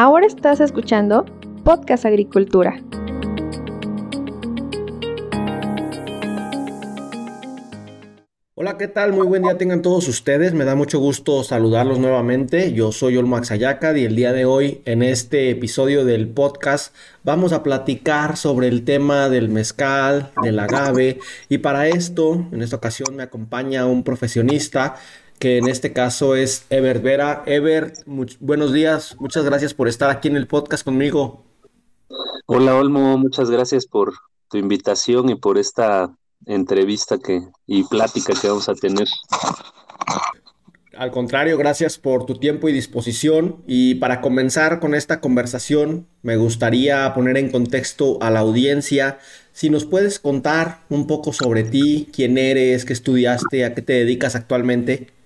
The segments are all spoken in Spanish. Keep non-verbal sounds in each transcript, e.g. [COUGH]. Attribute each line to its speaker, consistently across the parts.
Speaker 1: Ahora estás escuchando Podcast Agricultura.
Speaker 2: Hola, ¿qué tal? Muy buen día tengan todos ustedes. Me da mucho gusto saludarlos nuevamente. Yo soy Olmo Axayacad y el día de hoy en este episodio del podcast vamos a platicar sobre el tema del mezcal, del agave y para esto, en esta ocasión me acompaña un profesionista que en este caso es Ever Vera. Ever, buenos días, muchas gracias por estar aquí en el podcast conmigo.
Speaker 3: Hola Olmo, muchas gracias por tu invitación y por esta entrevista que, y plática que vamos a tener.
Speaker 2: Al contrario, gracias por tu tiempo y disposición. Y para comenzar con esta conversación, me gustaría poner en contexto a la audiencia. Si nos puedes contar un poco sobre ti, quién eres, qué estudiaste, a qué te dedicas actualmente.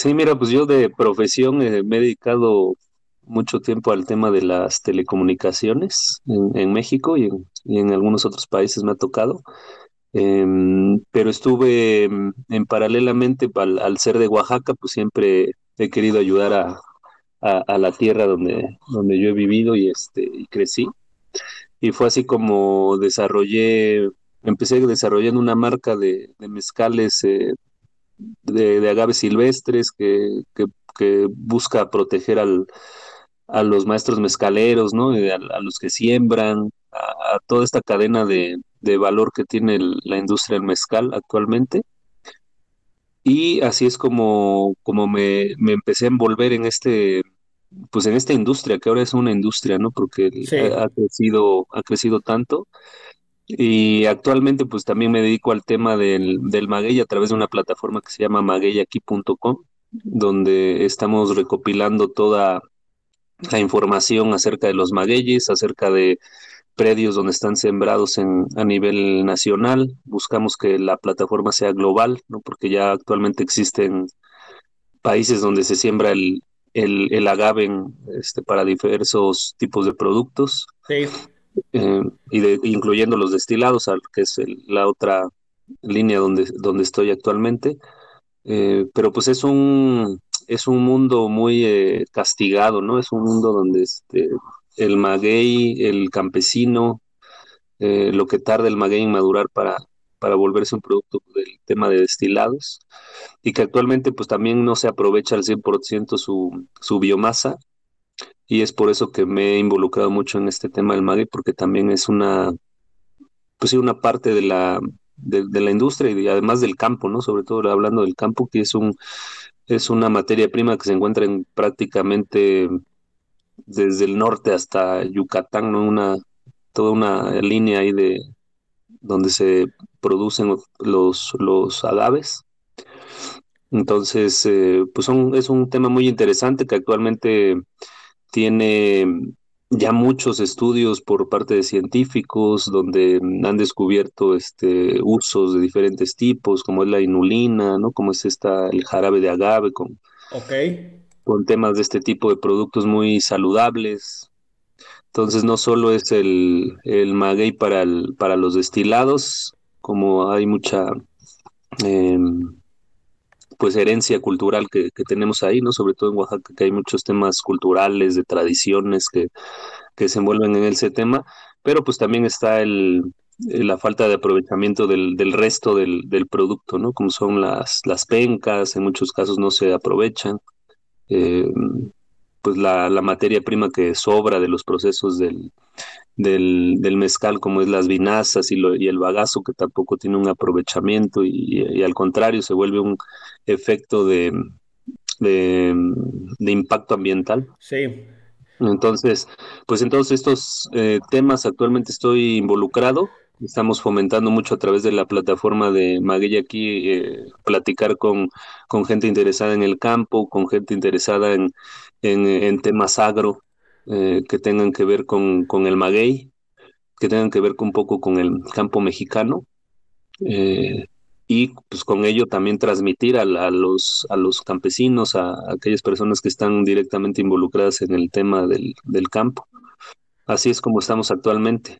Speaker 3: Sí, mira, pues yo de profesión eh, me he dedicado mucho tiempo al tema de las telecomunicaciones en, México y en, algunos otros países me ha tocado. Em, pero estuve en, paralelamente al, ser de Oaxaca, pues siempre he querido ayudar a, la tierra donde, donde yo he vivido y, este, y crecí. Y fue así como desarrollé, empecé desarrollando una marca de, mezcales eh, de, agaves silvestres que, que busca proteger al, a los maestros mezcaleros, ¿no? A, los que siembran, a, toda esta cadena de, valor que tiene la industria del mezcal actualmente. Y así es como, como me, empecé a envolver en este, pues en esta industria, que ahora es una industria, ¿no? Porque ha, crecido, ha crecido tanto. Y actualmente pues también me dedico al tema del, del maguey a través de una plataforma que se llama magueyaqui.com, donde estamos recopilando toda la información acerca de los magueyes, acerca de predios donde están sembrados en, a nivel nacional. Buscamos que la plataforma sea global, ¿no? porque ya actualmente existen países donde se siembra el, el, agave este, para diversos tipos de productos, sí. Eh, y incluyendo los destilados, que es la otra línea donde, donde estoy actualmente. Eh, pero pues es un, es un mundo muy eh, castigado, ¿no? Es un mundo donde este, el maguey, el campesino, lo que tarda el maguey en madurar para, para volverse un producto del tema de destilados, y que actualmente pues también no se aprovecha al 100% su, su biomasa, y es por eso que me he involucrado mucho en este tema del maguey, porque también es una, pues sí, una parte de la, de, la industria y además del campo, ¿no? Sobre todo hablando del campo, que es un, es una materia prima que se encuentra en prácticamente desde el norte hasta Yucatán, ¿no? Una, toda una línea ahí de donde se producen los, los agaves. Entonces, eh, pues es un tema muy interesante que actualmente tiene ya muchos estudios por parte de científicos donde han descubierto este, usos de diferentes tipos, como es la inulina, ¿no? Como es esta, el jarabe de agave, con, con temas de este tipo de productos muy saludables. Entonces no solo es el, el maguey para, el, para los destilados, como hay mucha em, pues herencia cultural que, tenemos ahí, ¿no? Sobre todo en Oaxaca, que hay muchos temas culturales, de tradiciones que, que se envuelven en ese tema, pero pues también está el, la falta de aprovechamiento del, del resto del, del, producto, ¿no? Como son las, las pencas, en muchos casos no se aprovechan. Eh, pues la, la, materia prima que sobra de los procesos del, del, mezcal, como es las vinazas y, lo, y, el bagazo, que tampoco tiene un aprovechamiento y, al contrario se vuelve un efecto de, de, impacto ambiental.
Speaker 2: Sí.
Speaker 3: Entonces, pues entonces estos eh, temas actualmente estoy involucrado. Estamos fomentando mucho a través de la plataforma de Maguilla aquí, eh, platicar con, con gente interesada en el campo, con gente interesada en, en temas agro, eh, que tengan que ver con, con, el maguey, que tengan que ver un poco con el campo mexicano. Eh, y pues con ello también transmitir a, los, a los campesinos, a, aquellas personas que están directamente involucradas en el tema del, del campo. Así es como estamos actualmente.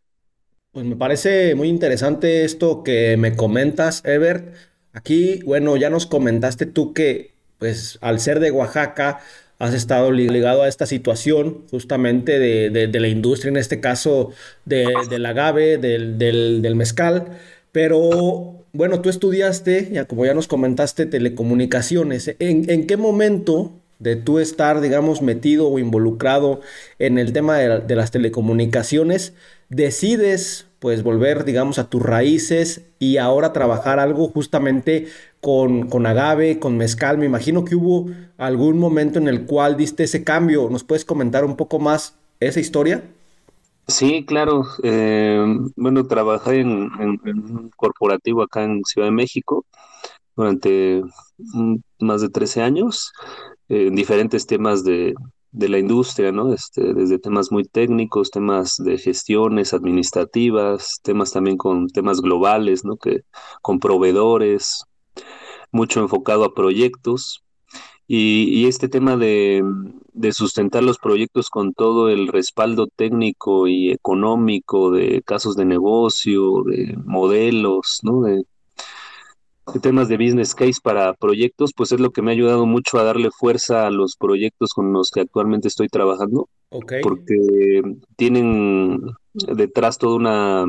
Speaker 2: Pues me parece muy interesante esto que me comentas, Ebert, Aquí, bueno, ya nos comentaste tú que, pues, al ser de Oaxaca, has estado ligado a esta situación justamente de, la industria, en este caso del agave, del, mezcal, pero bueno, tú estudiaste, ya como ya nos comentaste, telecomunicaciones. ¿En, en qué momento de tú estar, digamos, metido o involucrado en el tema de, de las telecomunicaciones, decides pues volver, digamos, a tus raíces y ahora trabajar algo justamente con, con, agave, con mezcal. Me imagino que hubo algún momento en el cual diste ese cambio. ¿Nos puedes comentar un poco más esa historia?
Speaker 3: Sí, claro. Eh, bueno, trabajé en, un corporativo acá en Ciudad de México durante más de 13 años, en diferentes temas de, de la industria, ¿no? Este, desde temas muy técnicos, temas de gestiones administrativas, temas también con temas globales, ¿no? Que, con proveedores, mucho enfocado a proyectos. Y, este tema de, de, sustentar los proyectos con todo el respaldo técnico y económico de casos de negocio, de modelos, ¿no? De, temas de business case para proyectos, pues es lo que me ha ayudado mucho a darle fuerza a los proyectos con los que actualmente estoy trabajando. Porque tienen detrás todo una,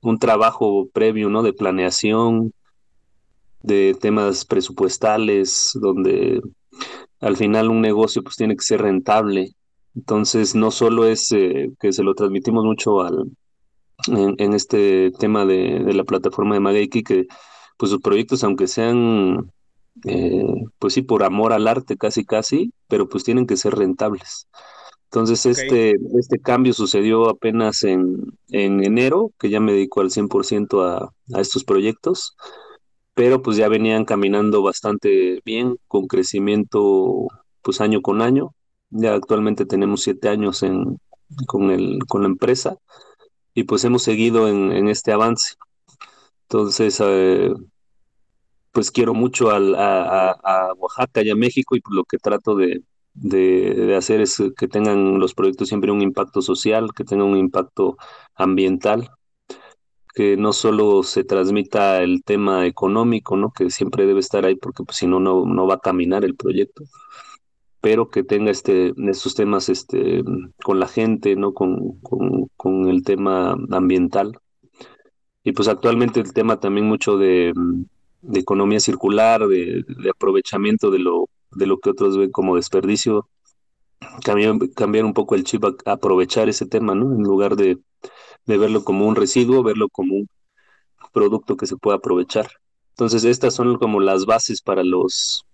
Speaker 3: un trabajo previo, ¿no? De planeación, de temas presupuestales, donde al final un negocio pues tiene que ser rentable. Entonces no solo es eh, que se lo transmitimos mucho al, en, este tema de, de, la plataforma de Mageiki, que pues sus proyectos, aunque sean, eh, pues sí, por amor al arte casi casi, pero pues tienen que ser rentables. Entonces este, este cambio sucedió apenas en, en, enero, que ya me dedico al 100% a, a estos proyectos, pero pues ya venían caminando bastante bien, con crecimiento pues año con año. Ya actualmente tenemos siete años en, con, el, con la empresa y pues hemos seguido en, este avance. Entonces, eh, pues quiero mucho a, Oaxaca y a México y lo que trato de, hacer es que tengan los proyectos siempre un impacto social, que tengan un impacto ambiental, que no solo se transmita el tema económico, ¿no? que siempre debe estar ahí porque pues, si no, no va a caminar el proyecto, pero que tenga este, estos temas este, con la gente, ¿no? con, con el tema ambiental y pues actualmente el tema también mucho de, economía circular, de, aprovechamiento de lo, de lo que otros ven como desperdicio, cambiar, cambiar un poco el chip aprovechar ese tema, ¿no? En lugar de, verlo como un residuo, verlo como un producto que se pueda aprovechar. Entonces, estas son como las bases para los,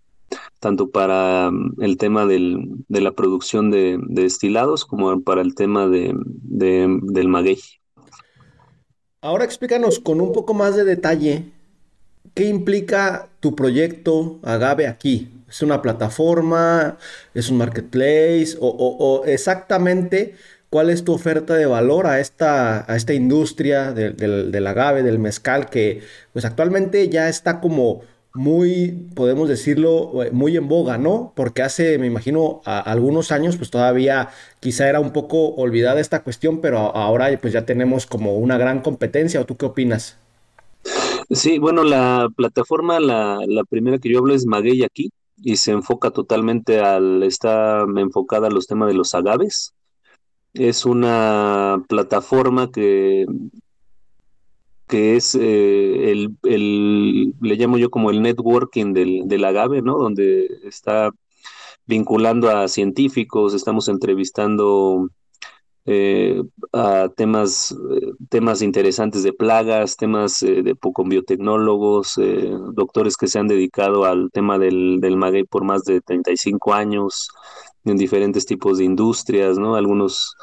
Speaker 3: tanto para mm, el tema del, de la producción de, destilados como para el tema de, del maguey.
Speaker 2: Ahora explícanos con un poco más de detalle qué implica tu proyecto Agave aquí. ¿Es una plataforma? ¿Es un marketplace? ¿O, exactamente cuál es tu oferta de valor a esta, a esta industria del, del agave, del mezcal, que pues actualmente ya está como muy, podemos decirlo, eh, muy en boga, ¿no? Porque hace, me imagino, algunos años, pues todavía quizá era un poco olvidada esta cuestión, pero ahora pues ya tenemos como una gran competencia, ¿o tú qué opinas?
Speaker 3: Sí, bueno, la plataforma, la, la primera que yo hablo es Maguey aquí, y se enfoca totalmente al, está enfocada a los temas de los agaves. Es una plataforma que que es eh, el, el, le llamo yo como el networking del, del agave, ¿no? Donde está vinculando a científicos, estamos entrevistando eh, a temas, temas interesantes de plagas, temas eh, de con biotecnólogos, doctores que se han dedicado al tema del, del maguey por más de 35 años, en diferentes tipos de industrias, ¿no? Algunos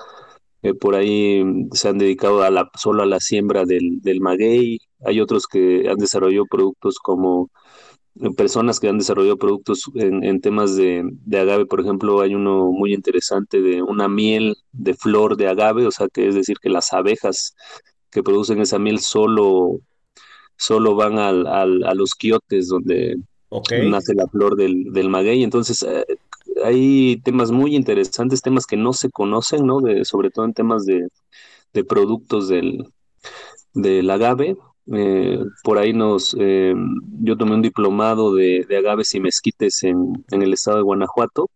Speaker 3: eh, por ahí se han dedicado a la, solo a la siembra del, del maguey. Hay otros que han desarrollado productos como eh, personas que han desarrollado productos en, temas de, de, agave. Por ejemplo, hay uno muy interesante de una miel de flor de agave, o sea, que es decir, que las abejas que producen esa miel solo, solo van al, al, a los quiotes donde nace la flor del, del maguey. Entonces, eh, hay temas muy interesantes, temas que no se conocen, ¿no? De, sobre todo en temas de, productos del, del agave. Eh, por ahí nos, eh, yo tomé un diplomado de, agaves y mezquites en, en, el estado de Guanajuato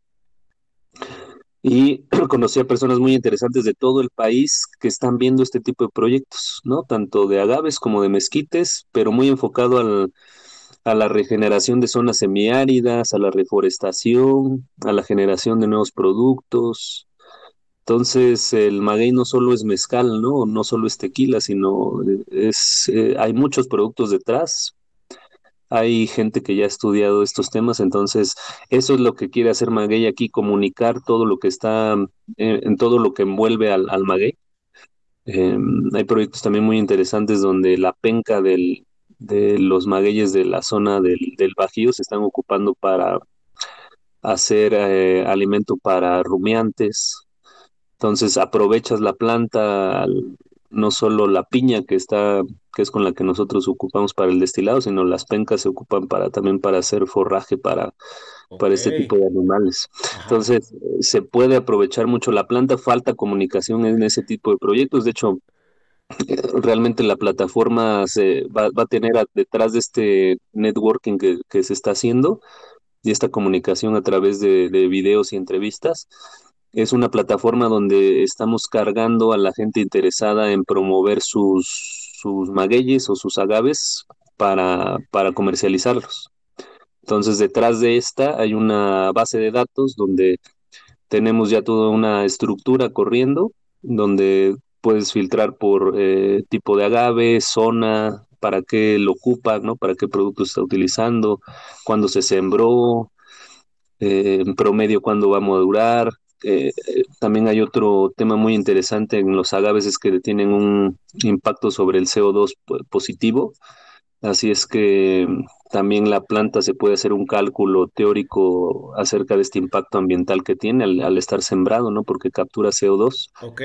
Speaker 3: y [CLEARS THROAT] conocí a personas muy interesantes de todo el país que están viendo este tipo de proyectos, ¿no? Tanto de agaves como de mezquites, pero muy enfocado al, a la regeneración de zonas semiáridas, a la reforestación, a la generación de nuevos productos. Entonces, el maguey no solo es mezcal, ¿no? No solo es tequila, sino es, eh, hay muchos productos detrás. Hay gente que ya ha estudiado estos temas, entonces eso es lo que quiere hacer Maguey aquí, comunicar todo lo que está, eh, en todo lo que envuelve al, al maguey. Em, hay proyectos también muy interesantes donde la penca del, de los magueyes de la zona del, del Bajío se están ocupando para hacer eh, alimento para rumiantes. Entonces aprovechas la planta, no solo la piña que está, que es con la que nosotros ocupamos para el destilado, sino las pencas se ocupan para también para hacer forraje para, para este tipo de animales. Entonces se puede aprovechar mucho la planta, falta comunicación en ese tipo de proyectos. De hecho, realmente la plataforma se va, a tener detrás de este networking que, se está haciendo y esta comunicación a través de, videos y entrevistas. Es una plataforma donde estamos cargando a la gente interesada en promover sus, sus magueyes o sus agaves para, para comercializarlos. Entonces, detrás de esta hay una base de datos donde tenemos ya toda una estructura corriendo, donde puedes filtrar por eh, tipo de agave, zona, para qué lo ocupa, ¿no? Para qué producto está utilizando, cuándo se sembró, eh, en promedio cuándo va a madurar. Eh, también hay otro tema muy interesante en los agaves es que tienen un impacto sobre el CO2 positivo. Así es que también la planta se puede hacer un cálculo teórico acerca de este impacto ambiental que tiene al, al estar sembrado, ¿no? Porque captura CO2.
Speaker 2: Ok.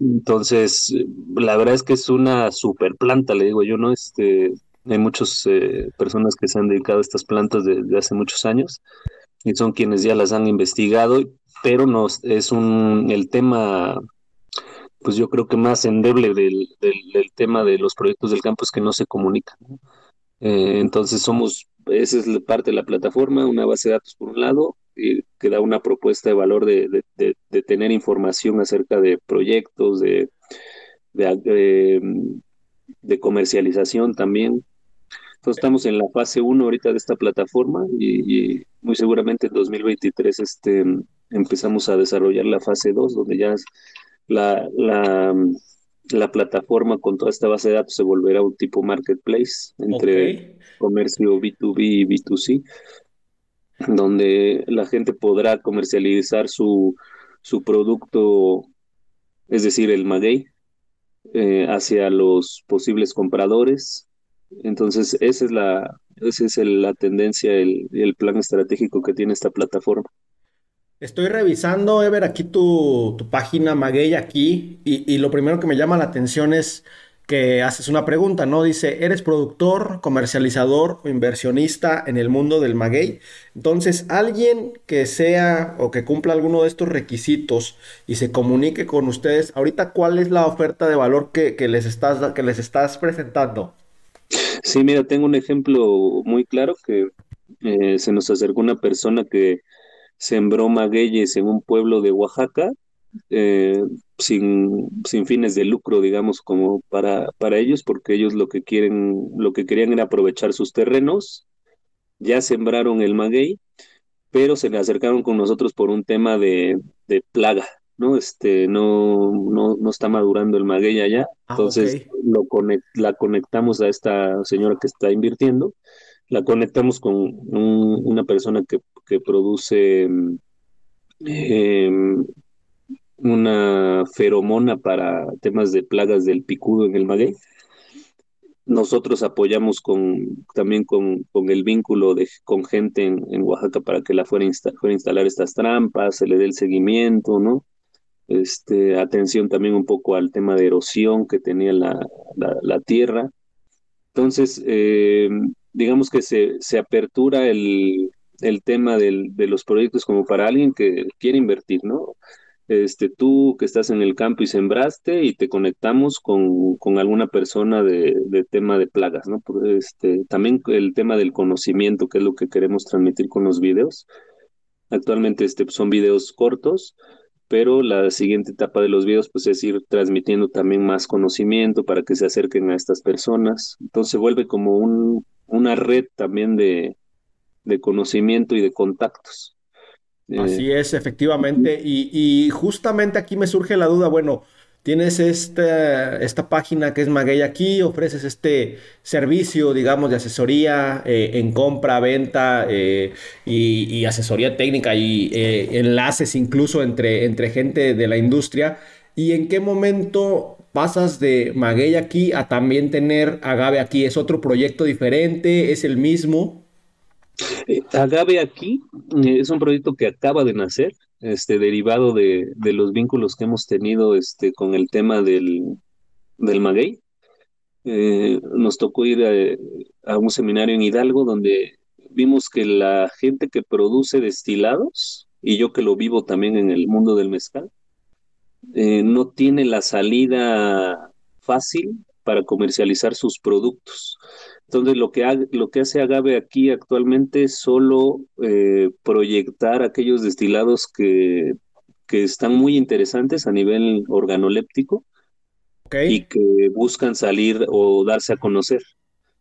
Speaker 3: Entonces, la verdad es que es una super planta, le digo yo, ¿no? Este, hay muchas eh, personas que se han dedicado a estas plantas desde hace muchos años y son quienes ya las han investigado, pero no es un el tema, pues yo creo que más endeble del, del, tema de los proyectos del campo es que no se comunican. Eh, entonces somos, esa es parte de la plataforma, una base de datos por un lado, que da una propuesta de valor de, tener información acerca de proyectos, de, de, comercialización también. Entonces estamos en la fase 1 ahorita de esta plataforma y, muy seguramente en 2023 este, empezamos a desarrollar la fase 2, donde ya la, la, la, plataforma con toda esta base de datos se volverá un tipo marketplace entre comercio B2B y B2C donde la gente podrá comercializar su, su producto, es decir, el maguey, eh, hacia los posibles compradores. Entonces, esa es la, esa es la tendencia, el, el plan estratégico que tiene esta plataforma.
Speaker 2: Estoy revisando, Ever, aquí tu, tu página Maguey aquí, y, y, lo primero que me llama la atención es que haces una pregunta, ¿no? Dice, ¿eres productor, comercializador o inversionista en el mundo del maguey? Entonces, alguien que sea o que cumpla alguno de estos requisitos y se comunique con ustedes, ahorita, ¿cuál es la oferta de valor que, les, estás, que les estás presentando?
Speaker 3: Sí, mira, tengo un ejemplo muy claro que eh, se nos acercó una persona que sembró magueyes en un pueblo de Oaxaca eh, sin, sin, fines de lucro, digamos, como para, para ellos, porque ellos lo que quieren, lo que querían era aprovechar sus terrenos, ya sembraron el maguey, pero se le acercaron con nosotros por un tema de, plaga, ¿no? Este, no, no, no, está madurando el maguey allá, ah, entonces lo la conectamos a esta señora que está invirtiendo, la conectamos con una persona que, que produce eh, una feromona para temas de plagas del picudo en el maguey. Nosotros apoyamos con, también con, con el vínculo de, con gente en, en Oaxaca para que la fuera, fuera a instalar estas trampas, se le dé el seguimiento, ¿no? Este, atención también un poco al tema de erosión que tenía la, la, tierra. Entonces, eh, digamos que se, se apertura el, el tema del, de los proyectos como para alguien que quiere invertir, ¿no? Este, tú que estás en el campo y sembraste y te conectamos con, con alguna persona de, tema de plagas, ¿no? Este, también el tema del conocimiento, que es lo que queremos transmitir con los videos. Actualmente este, son videos cortos, pero la siguiente etapa de los videos pues es ir transmitiendo también más conocimiento para que se acerquen a estas personas. Entonces se vuelve como un, una red también de, de conocimiento y de contactos.
Speaker 2: Así eh, es, efectivamente. Y, justamente aquí me surge la duda, bueno, tienes esta, esta página que es Maguey aquí, ofreces este servicio, digamos, de asesoría eh, en compra, venta eh, y, asesoría técnica y enlaces incluso entre, entre gente de la industria. ¿Y en qué momento pasas de Maguey aquí a también tener Agave aquí? ¿Es otro proyecto diferente? ¿Es el mismo?
Speaker 3: Eh, Agave aquí eh, es un proyecto que acaba de nacer, este, derivado de, los vínculos que hemos tenido este, con el tema del, del maguey. Eh, nos tocó ir a, un seminario en Hidalgo donde vimos que la gente que produce destilados, y yo que lo vivo también en el mundo del mezcal, no tiene la salida fácil para comercializar sus productos. Entonces, lo que, lo que hace Agave aquí actualmente es solo eh, proyectar aquellos destilados que, que, están muy interesantes a nivel organoléptico y que buscan salir o darse a conocer.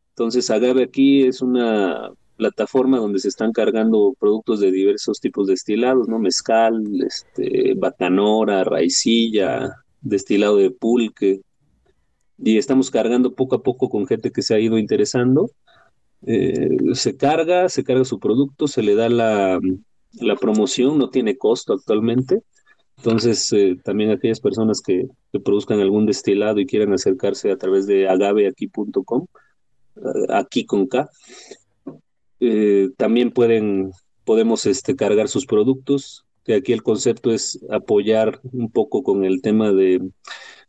Speaker 3: Entonces, Agave aquí es una plataforma donde se están cargando productos de diversos tipos de destilados, ¿no? Mezcal, este, bacanora, raicilla, destilado de pulque, y estamos cargando poco a poco con gente que se ha ido interesando. Eh, se carga, se carga su producto, se le da la, promoción, no tiene costo actualmente. Entonces, eh, también aquellas personas que, produzcan algún destilado y quieran acercarse a través de agaveaquí.com, eh, aquí con K, también pueden, podemos este, cargar sus productos, que aquí el concepto es apoyar un poco con el tema de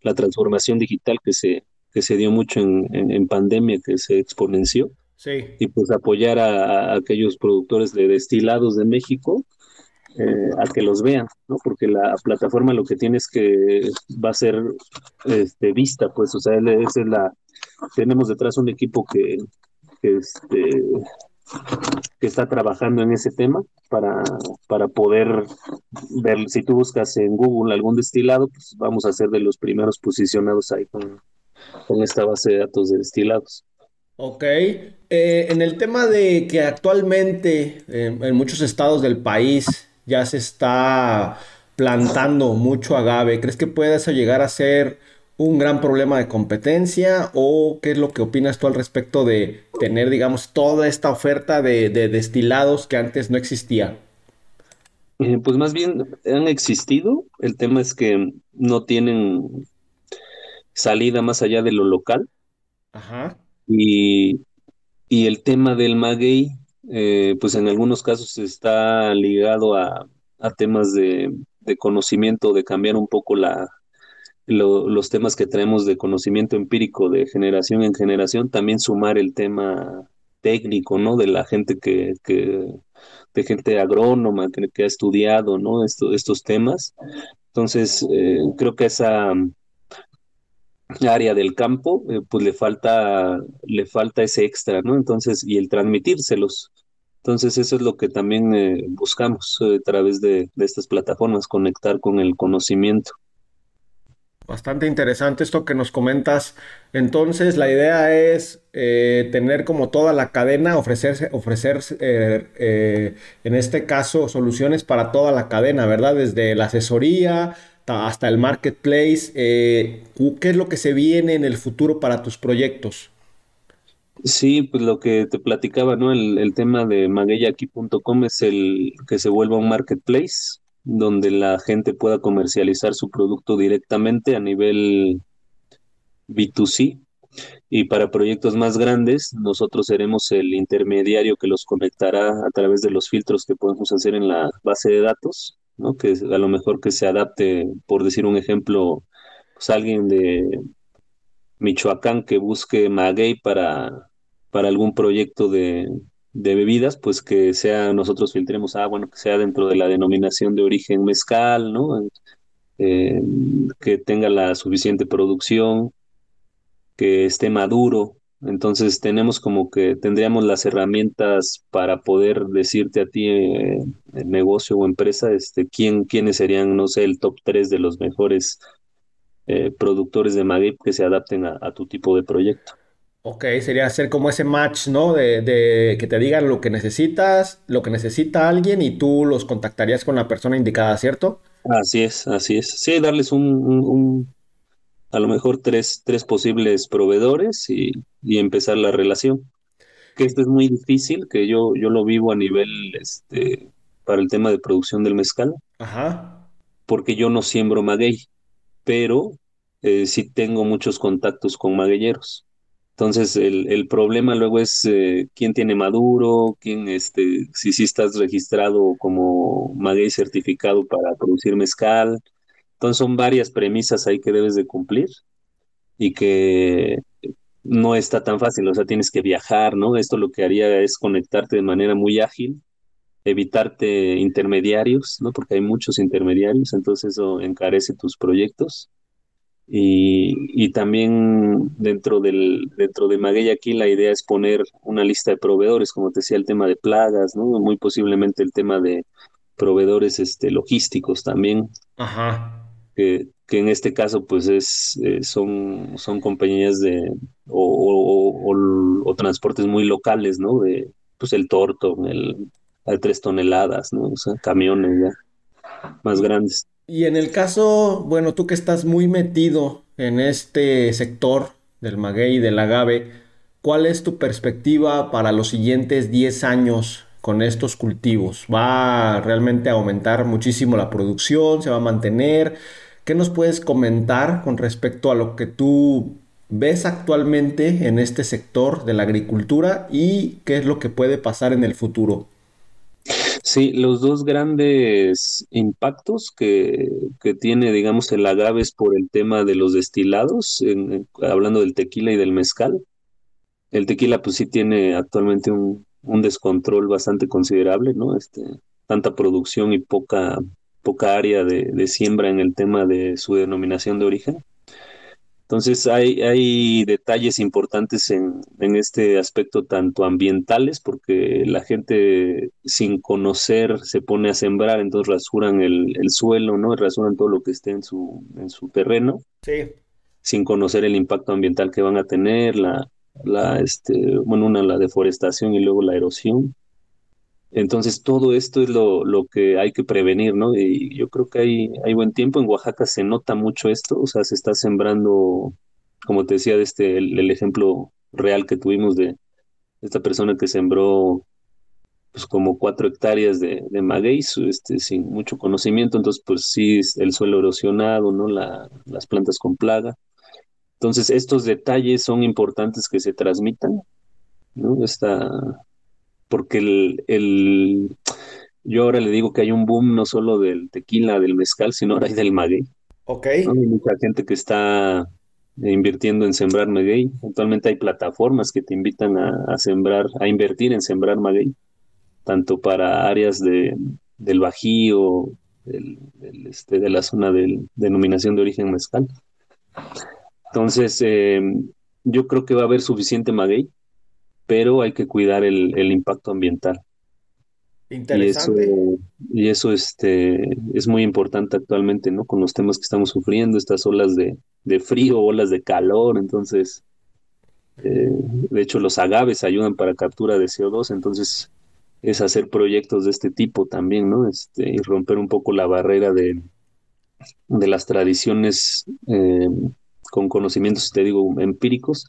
Speaker 3: la transformación digital que se, que se dio mucho en, en, pandemia, que se exponenció.
Speaker 2: Sí.
Speaker 3: Y pues apoyar a, aquellos productores de destilados de México eh, a que los vean, ¿no? Porque la plataforma lo que tiene es que va a ser este, vista, pues, o sea, es la, tenemos detrás un equipo que, que este, que está trabajando en ese tema para, para poder ver, si tú buscas en Google algún destilado, pues vamos a ser de los primeros posicionados ahí con, con esta base de datos de destilados.
Speaker 2: Ok, eh, en el tema de que actualmente eh, en muchos estados del país ya se está plantando mucho agave, ¿crees que puede eso llegar a ser un gran problema de competencia o qué es lo que opinas tú al respecto de tener, digamos, toda esta oferta de, destilados que antes no existía?
Speaker 3: Eh, pues más bien han existido, el tema es que no tienen salida más allá de lo local.
Speaker 2: Ajá.
Speaker 3: Y, el tema del maguey, eh, pues en algunos casos está ligado a, temas de, de, conocimiento, de cambiar un poco la, los temas que traemos de conocimiento empírico de generación en generación, también sumar el tema técnico, ¿no? De la gente que, que de gente agrónoma que, ha estudiado, ¿no? estos temas. Entonces, eh, creo que esa área del campo, eh, pues le falta, le falta ese extra, ¿no? Entonces, y el transmitírselos. Entonces, eso es lo que también eh, buscamos a través de estas plataformas, conectar con el conocimiento.
Speaker 2: Bastante interesante esto que nos comentas. Entonces, la idea es eh, tener como toda la cadena, ofrecerse, ofrecer, eh, eh, en este caso, soluciones para toda la cadena, ¿verdad? Desde la asesoría hasta el marketplace. ¿Qué es lo que se viene en el futuro para tus proyectos?
Speaker 3: Sí, pues lo que te platicaba, ¿no? El, tema de magueyaki.com es el que se vuelva un marketplace donde la gente pueda comercializar su producto directamente a nivel B2C. Y para proyectos más grandes, nosotros seremos el intermediario que los conectará a través de los filtros que podemos hacer en la base de datos, ¿no? Que a lo mejor que se adapte, por decir un ejemplo, pues alguien de Michoacán que busque maguey para, para algún proyecto de, de bebidas, pues que sea, nosotros filtremos, ah, bueno, que sea dentro de la denominación de origen mezcal, ¿no? eh, que tenga la suficiente producción, que esté maduro. Entonces tenemos como que tendríamos las herramientas para poder decirte a ti, eh, negocio o empresa, este, quién, quiénes serían, no sé, el top 3 de los mejores eh, productores de maguey que se adapten a, tu tipo de proyecto.
Speaker 2: Ok, sería hacer como ese match, ¿no? De, de, que te digan lo que necesitas, lo que necesita alguien y tú los contactarías con la persona indicada, ¿cierto?
Speaker 3: Así es, así es. Sí, darles un, a lo mejor tres, tres posibles proveedores y, empezar la relación. Que esto es muy difícil, que yo, yo lo vivo a nivel, este, para el tema de producción del mezcal.
Speaker 2: Ajá.
Speaker 3: Porque yo no siembro maguey, pero eh, sí tengo muchos contactos con magueyeros. Entonces, el, el problema luego es eh, quién tiene maduro, quién, este, si sí estás registrado como maguey certificado para producir mezcal. Entonces, son varias premisas ahí que debes de cumplir y que no está tan fácil, o sea, tienes que viajar, ¿no? Esto lo que haría es conectarte de manera muy ágil, evitarte intermediarios, ¿no? Porque hay muchos intermediarios, entonces eso encarece tus proyectos y, también dentro del dentro de Maguey aquí la idea es poner una lista de proveedores, como te decía, el tema de plagas, ¿no? Muy posiblemente el tema de proveedores este, logísticos también.
Speaker 2: Ajá.
Speaker 3: Que, que en este caso pues es eh, son, son compañías de o, transportes muy locales, ¿no? De pues el torto, el, de tres toneladas, ¿no? O sea, camiones ya más grandes.
Speaker 2: Y en el caso, bueno, tú que estás muy metido en este sector del maguey y del agave, ¿cuál es tu perspectiva para los siguientes 10 años con estos cultivos? ¿Va realmente a aumentar muchísimo la producción? ¿Se va a mantener? ¿Qué nos puedes comentar con respecto a lo que tú ves actualmente en este sector de la agricultura y qué es lo que puede pasar en el futuro?
Speaker 3: Sí, los dos grandes impactos que, tiene, digamos, el agave es por el tema de los destilados, hablando del tequila y del mezcal. El tequila, pues sí tiene actualmente un, descontrol bastante considerable, ¿no? Este, tanta producción y poca, poca área de siembra en el tema de su denominación de origen. Entonces hay, hay detalles importantes en, este aspecto, tanto ambientales, porque la gente sin conocer se pone a sembrar, entonces rasuran el, suelo, ¿no? Rasuran todo lo que esté en su, en su terreno.
Speaker 2: Sí.
Speaker 3: Sin conocer el impacto ambiental que van a tener, la, la, este, bueno, una, la deforestación y luego la erosión. Entonces, todo esto es lo, lo, que hay que prevenir, ¿no? Y yo creo que hay, hay buen tiempo. En Oaxaca se nota mucho esto, o sea, se está sembrando, como te decía, de este, el, ejemplo real que tuvimos de esta persona que sembró pues como cuatro hectáreas de, de este, sin mucho conocimiento, entonces pues sí, el suelo erosionado, ¿no? La, las plantas con plaga. Entonces, estos detalles son importantes que se transmitan, ¿no? Esta, porque el, el, yo ahora le digo que hay un boom no solo del tequila, del mezcal, sino ahora hay del maguey.
Speaker 2: Ok.
Speaker 3: Hay mucha gente que está invirtiendo en sembrar maguey. Actualmente hay plataformas que te invitan a, sembrar, a invertir en sembrar maguey, tanto para áreas de, del Bajío, del, este, de la zona de denominación de origen mezcal. Entonces, eh, yo creo que va a haber suficiente maguey pero hay que cuidar el, impacto ambiental.
Speaker 2: Interesante.
Speaker 3: Y eso, este, es muy importante actualmente, ¿no? Con los temas que estamos sufriendo, estas olas de, frío, olas de calor, entonces, eh, de hecho, los agaves ayudan para captura de CO2, entonces es hacer proyectos de este tipo también, ¿no? Este, y romper un poco la barrera de, de las tradiciones eh, con conocimientos, te digo, empíricos,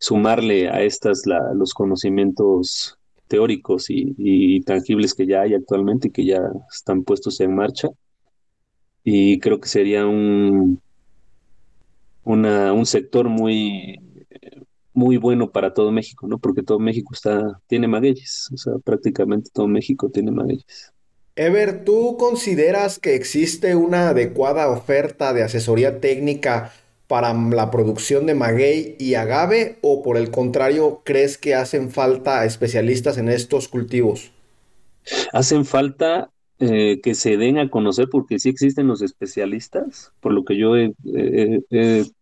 Speaker 3: sumarle a estas los conocimientos teóricos y, tangibles que ya hay actualmente y que ya están puestos en marcha. Y creo que sería un, un sector muy, muy bueno para todo México, ¿no? Porque todo México está, tiene magueyes, o sea, prácticamente todo México tiene magueyes.
Speaker 2: Ever, ¿tú consideras que existe una adecuada oferta de asesoría técnica para la producción de maguey y agave o por el contrario crees que hacen falta especialistas en estos cultivos?
Speaker 3: Hacen falta eh, que se den a conocer, porque sí existen los especialistas, por lo que yo he,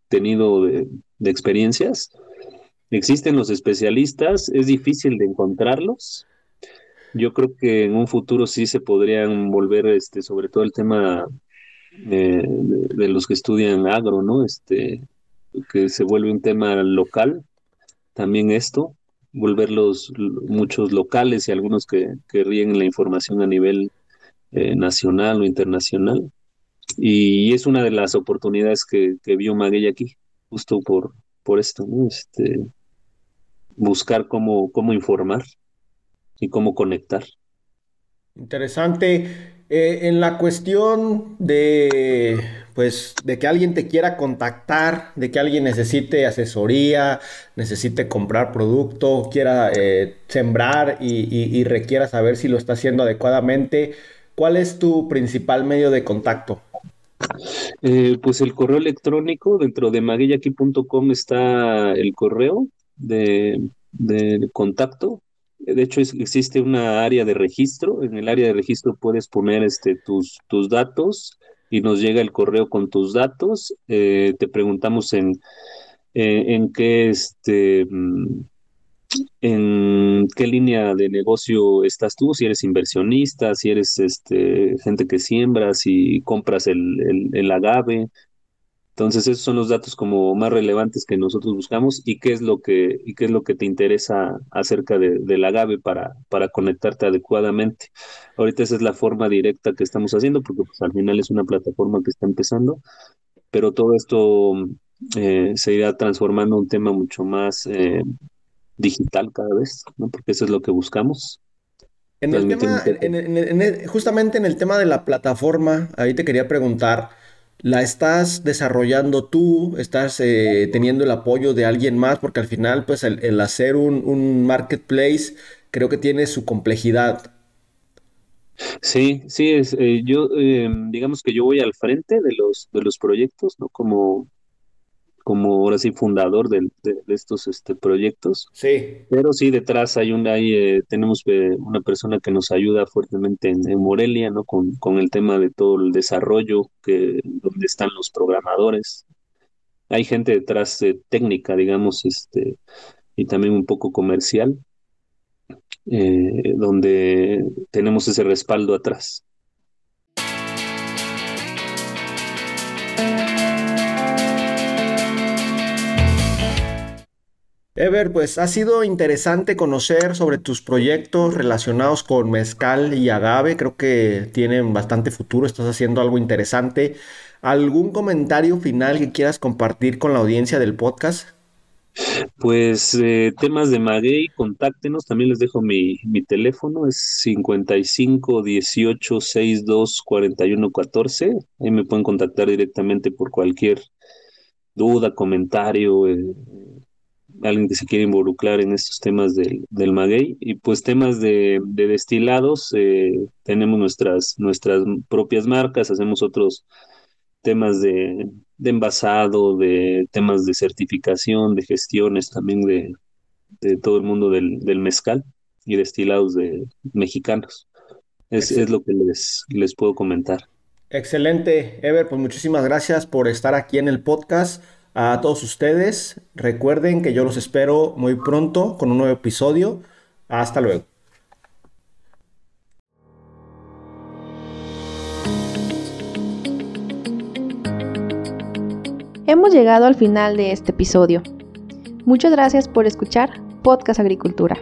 Speaker 3: tenido de, experiencias. Existen los especialistas, es difícil de encontrarlos. Yo creo que en un futuro sí se podrían volver, este, sobre todo el tema de, los que estudian agro, ¿no? Este, que se vuelve un tema local, también esto, volverlos muchos locales y algunos que, que ríen la información a nivel eh, nacional o internacional. Y es una de las oportunidades que, vio Maguey aquí, justo por, por esto, este, buscar cómo, cómo informar y cómo conectar.
Speaker 2: Interesante. Eh, en la cuestión de, pues, de que alguien te quiera contactar, de que alguien necesite asesoría, necesite comprar producto, quiera eh, sembrar y, requiera saber si lo está haciendo adecuadamente, ¿cuál es tu principal medio de contacto?
Speaker 3: Eh, pues el correo electrónico, dentro de magueyaki.com está el correo de, de contacto de hecho, existe una área de registro. En el área de registro puedes poner este, tus, tus datos y nos llega el correo con tus datos. Eh, te preguntamos en, eh, en qué este mm, en qué línea de negocio estás tú, si eres inversionista, si eres este gente que siembra, si compras el, el, el agave, entonces, esos son los datos como más relevantes que nosotros buscamos y qué es lo que, y qué es lo que te interesa acerca de, del agave para, para conectarte adecuadamente. Ahorita esa es la forma directa que estamos haciendo, porque pues, al final es una plataforma que está empezando, pero todo esto eh, se irá transformando en un tema mucho más eh, digital cada vez, ¿no? porque eso es lo que buscamos.
Speaker 2: En el tema, justamente en el tema de la plataforma, ahí te quería preguntar, la estás desarrollando tú, estás eh, teniendo el apoyo de alguien más, porque al final, pues el, hacer un, marketplace creo que tiene su complejidad.
Speaker 3: Sí, sí, es, eh, yo em, digamos que yo voy al frente de los, de los proyectos, ¿no? Como, como ahora sí fundador de, estos este, proyectos.
Speaker 2: Sí.
Speaker 3: Pero sí, detrás hay una, ahí eh, tenemos eh, una persona que nos ayuda fuertemente en, Morelia, ¿no? Con, con, el tema de todo el desarrollo, que, donde están los programadores. Hay gente detrás eh, técnica, digamos, este, y también un poco comercial, donde tenemos ese respaldo atrás.
Speaker 2: Ever, pues ha sido interesante conocer sobre tus proyectos relacionados con mezcal y agave. Creo que tienen bastante futuro, estás haciendo algo interesante. ¿Algún comentario final que quieras compartir con la audiencia del podcast?
Speaker 3: Pues eh, temas de maguey, contáctenos, también les dejo mi, mi teléfono, es 55 18 62 41 14. Ahí me pueden contactar directamente por cualquier duda, comentario, eh, alguien que se quiere involucrar en estos temas del, del maguey. Y pues temas de, destilados, eh, tenemos nuestras, nuestras propias marcas, hacemos otros temas de, envasado, de temas de certificación, de gestiones también de, todo el mundo del, mezcal y destilados de mexicanos. Es, es lo que les, les puedo comentar.
Speaker 2: Excelente, Ever, pues muchísimas gracias por estar aquí en el podcast. A todos ustedes, recuerden que yo los espero muy pronto con un nuevo episodio. Hasta luego.
Speaker 1: Hemos llegado al final de este episodio. Muchas gracias por escuchar Podcast Agricultura.